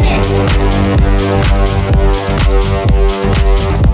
isn't it?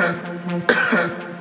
Thank you.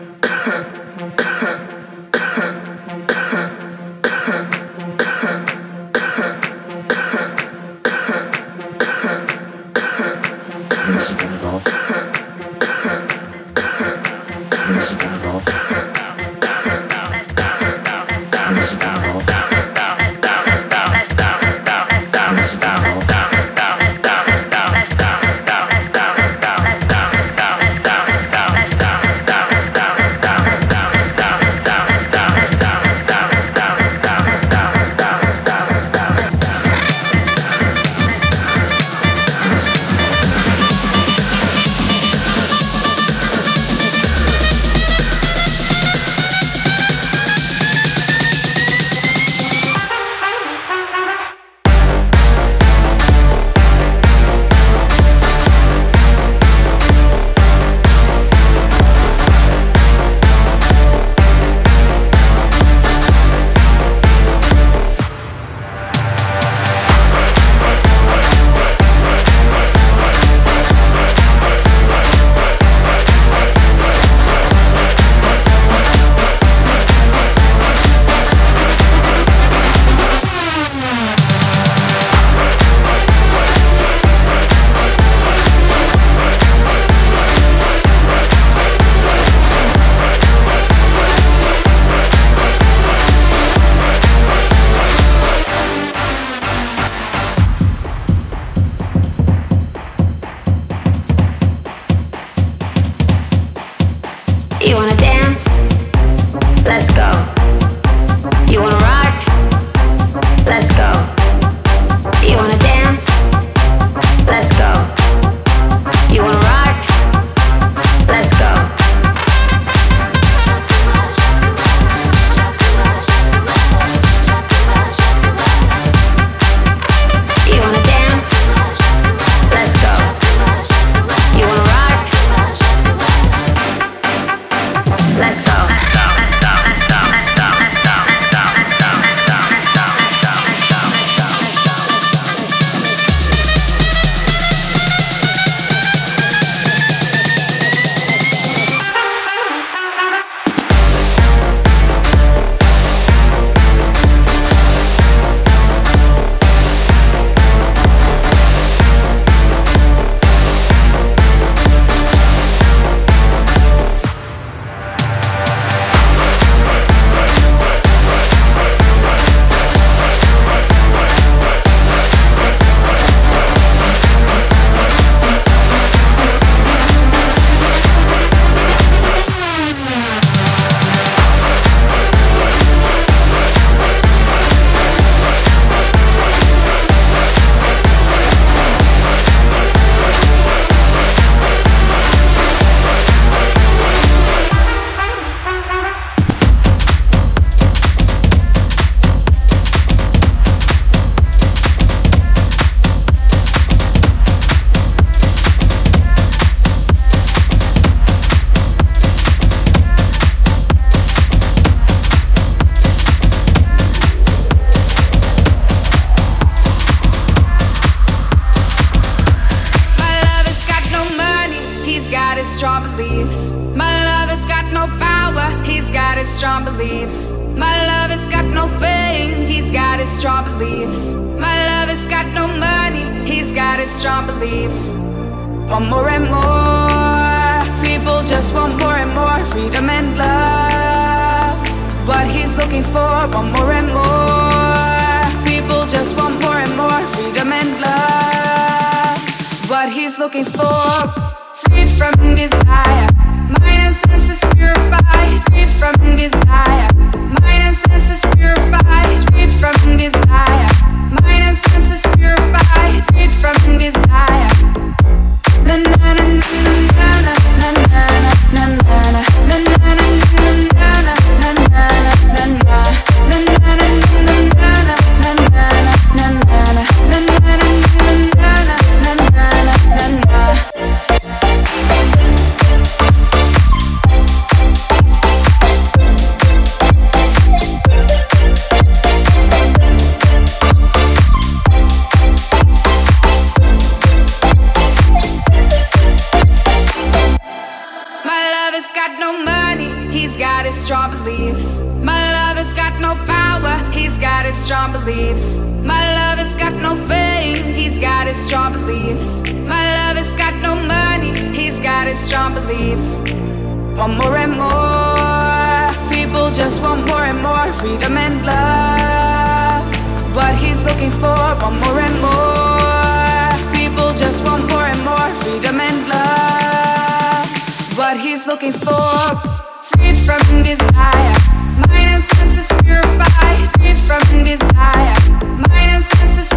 Got his strong beliefs. My love has got no money, he's got his strong beliefs. Want more and more, people just want more and more freedom and love. What he's looking for, want more and more. People just want more and more freedom and love. What he's looking for freed from desire. Mind and senses purified, freed from desire. Mind and senses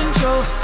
control.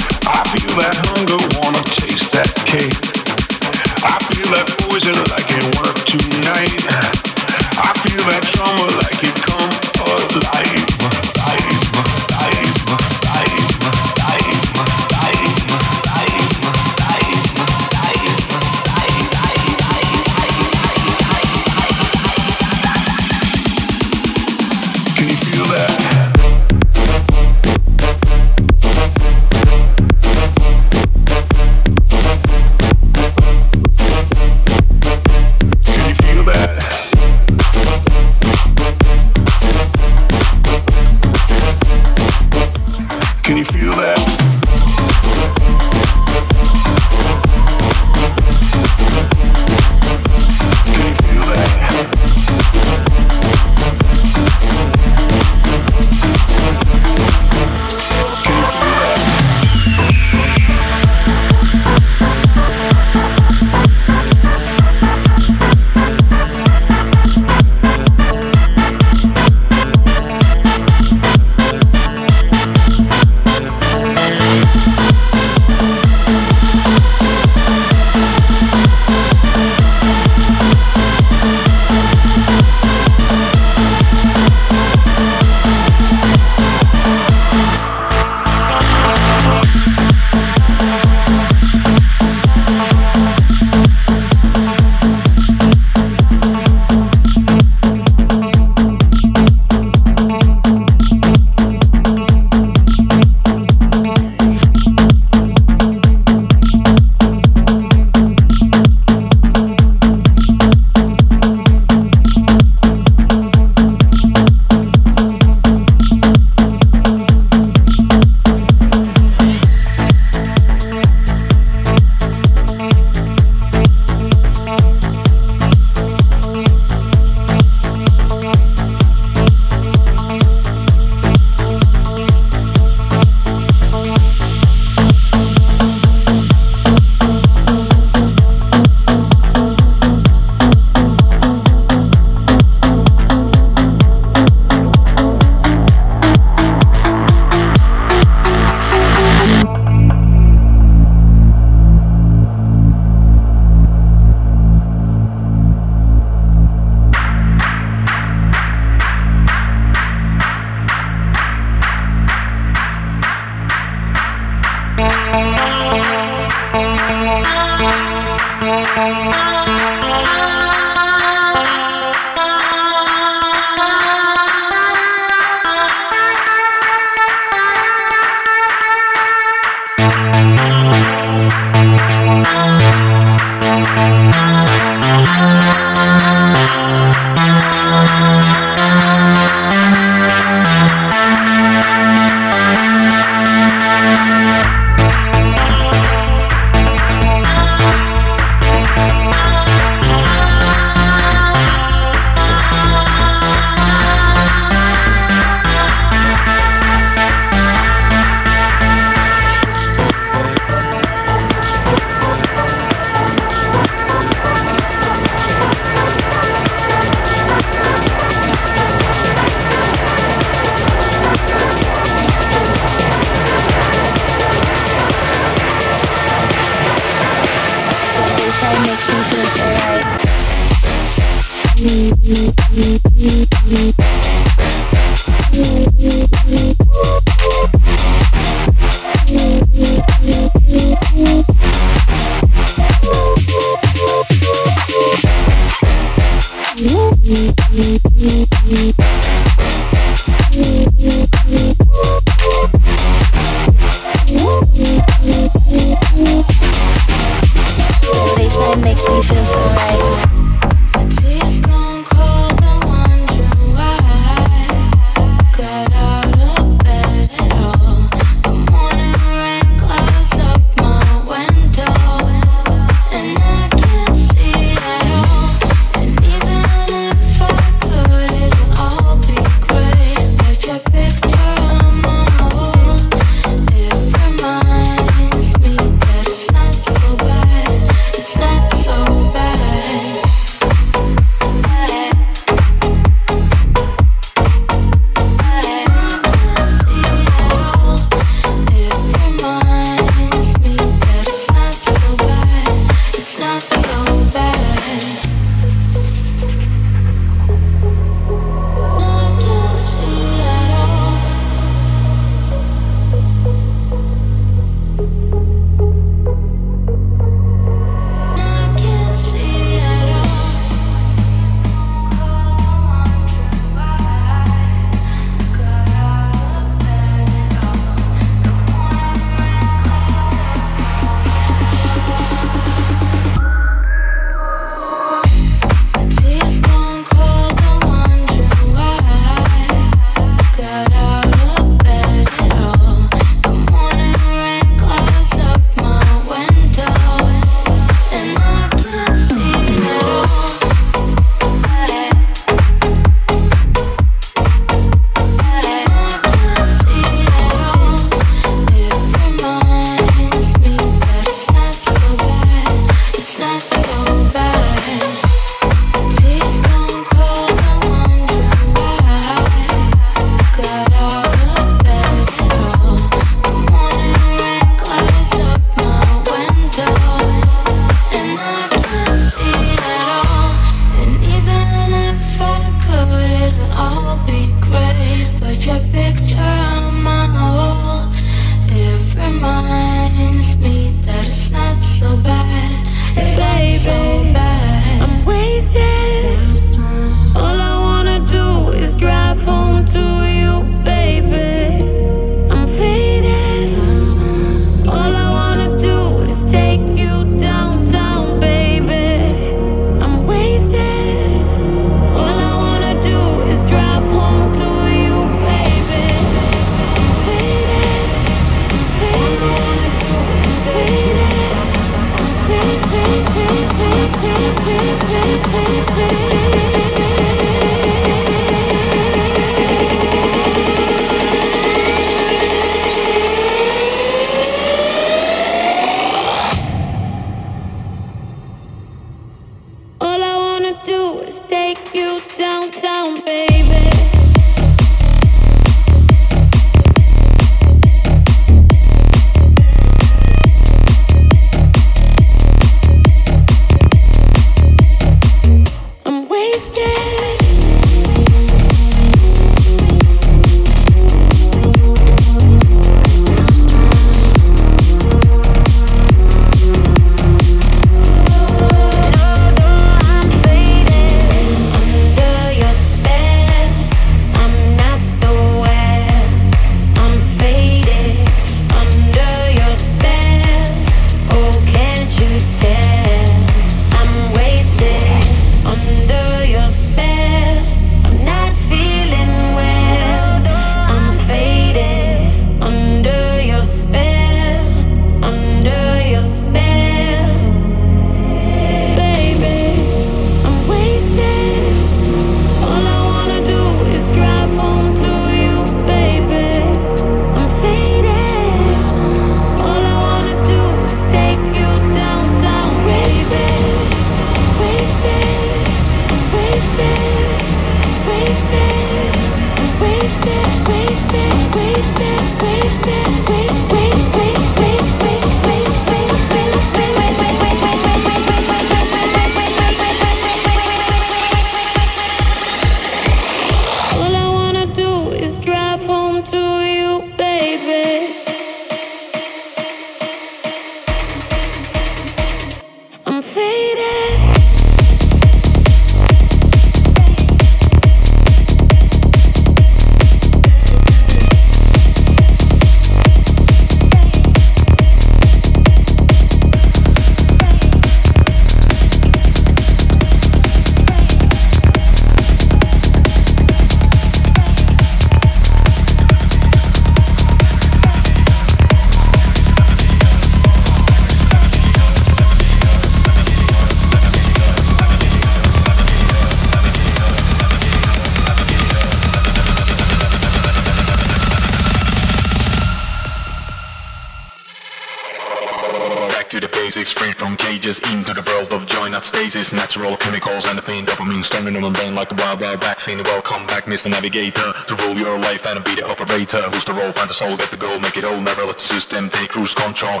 Standing on the brain like a wild, wild vaccine. Welcome back, Mr. Navigator, to rule your life and be the operator. Who's the role? Find the soul, get the goal, make it all. Never let the system take cruise control.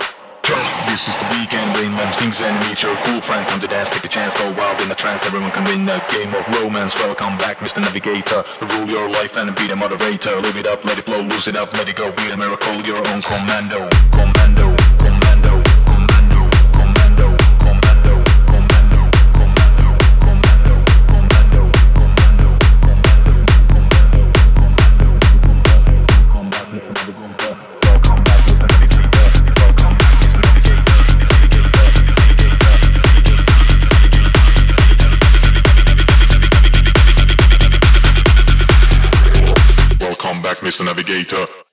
This is the weekend, brain them things and meet your cool friend. Come to dance, take a chance, go wild in the trance. Everyone can win a game of romance. Welcome back, Mr. Navigator. To rule your life and be the moderator. Live it up, let it flow, lose it up, let it go. Be a miracle, your own. Commando, commando. Mr. Navigator.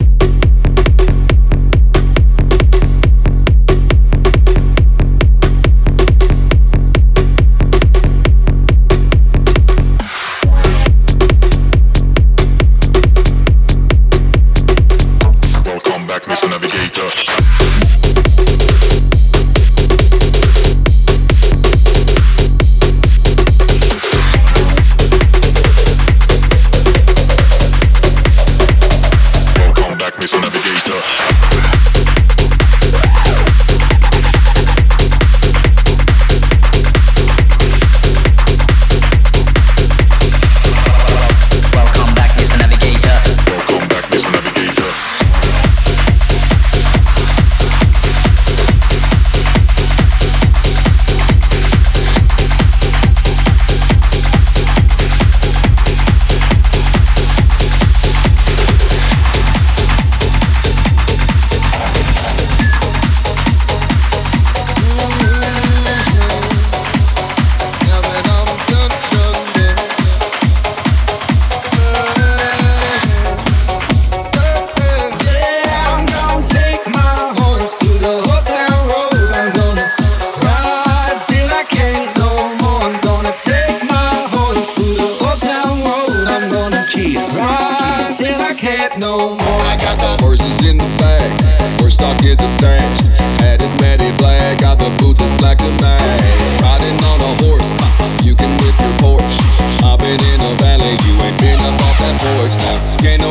Up off that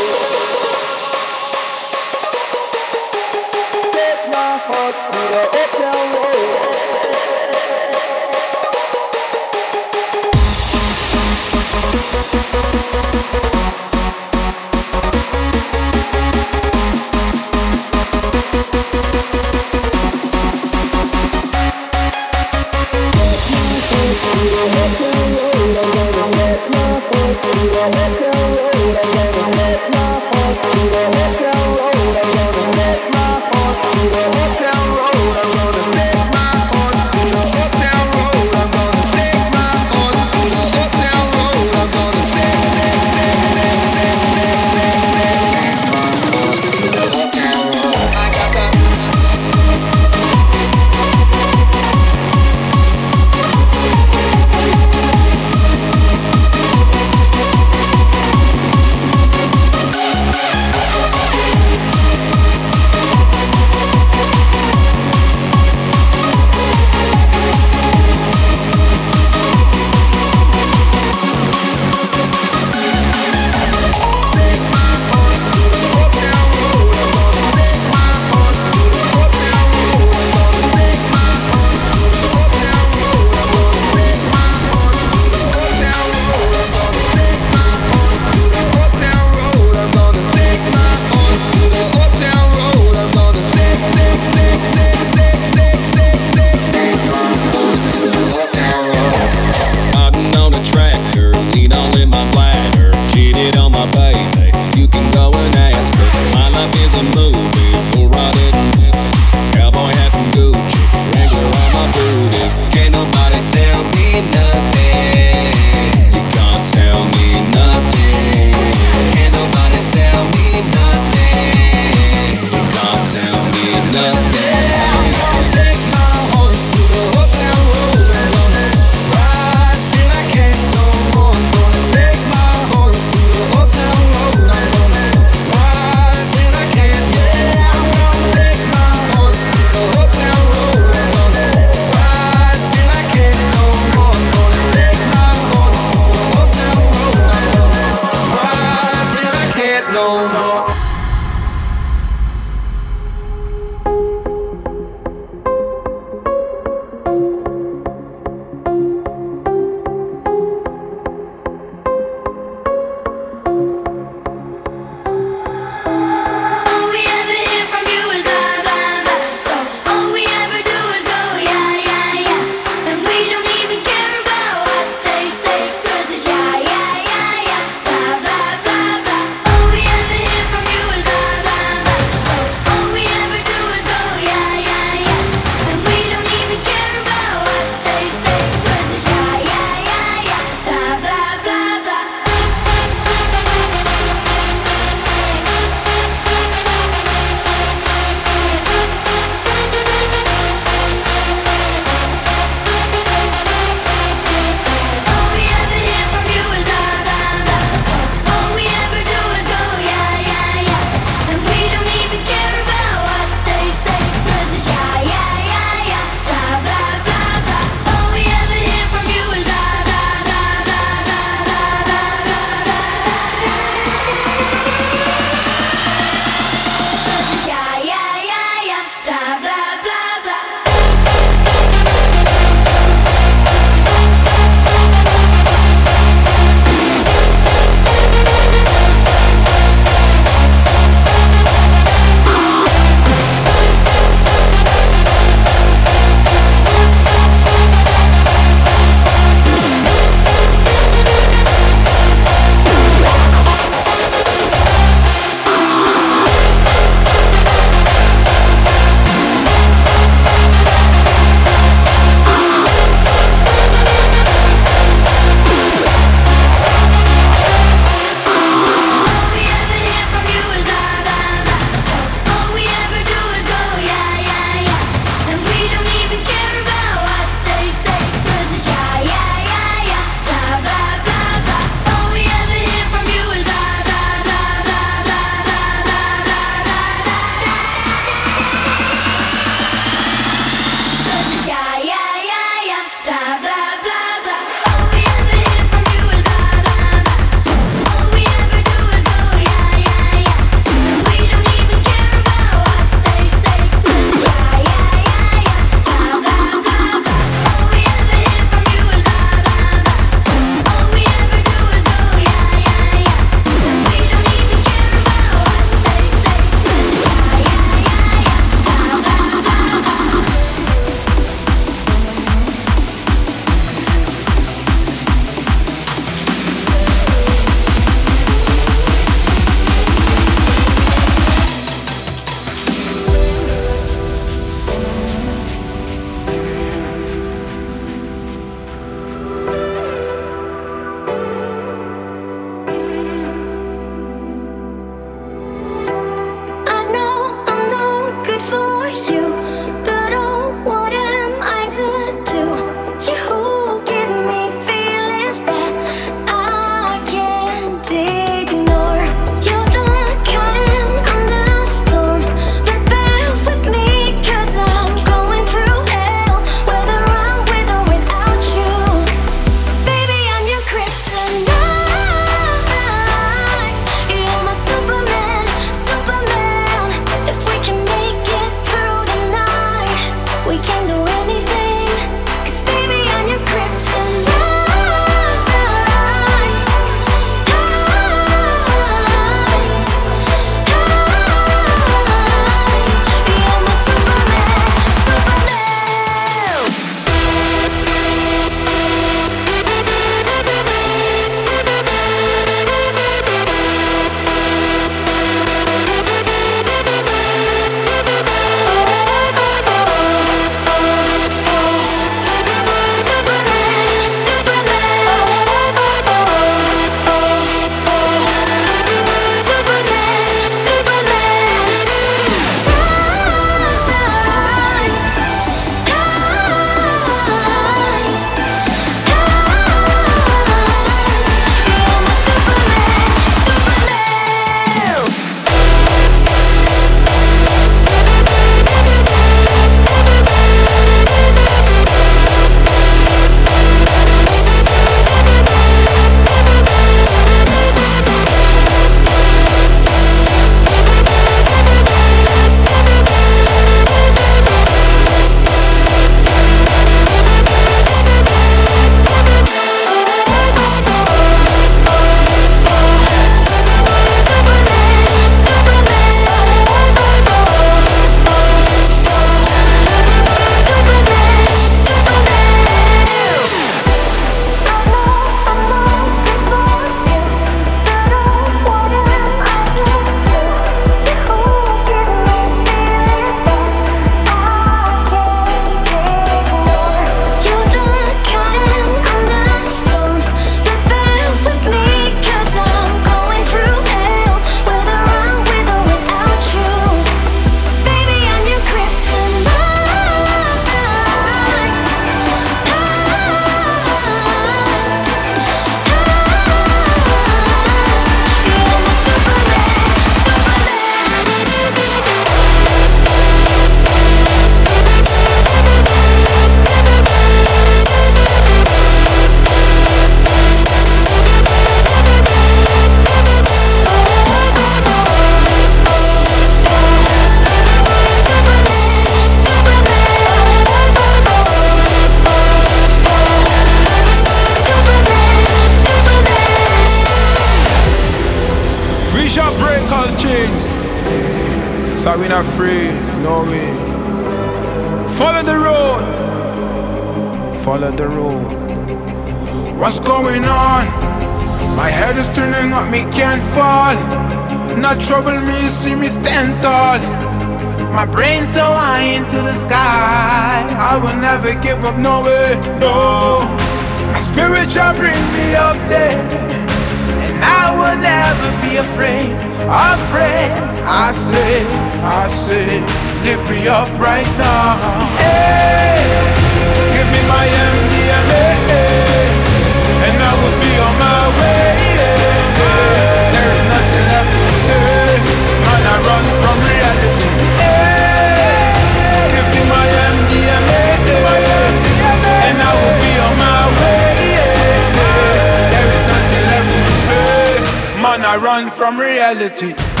reality.